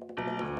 流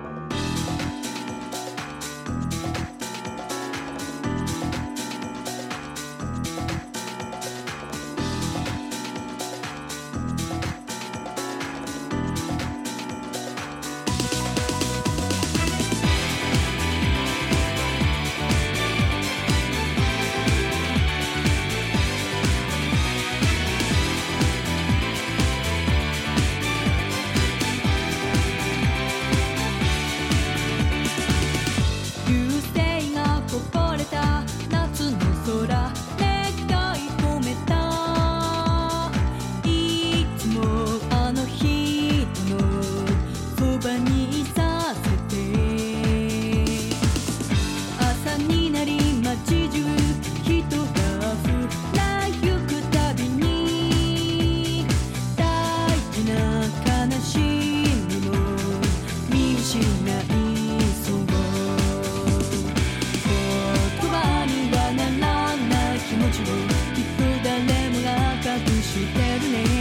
してるね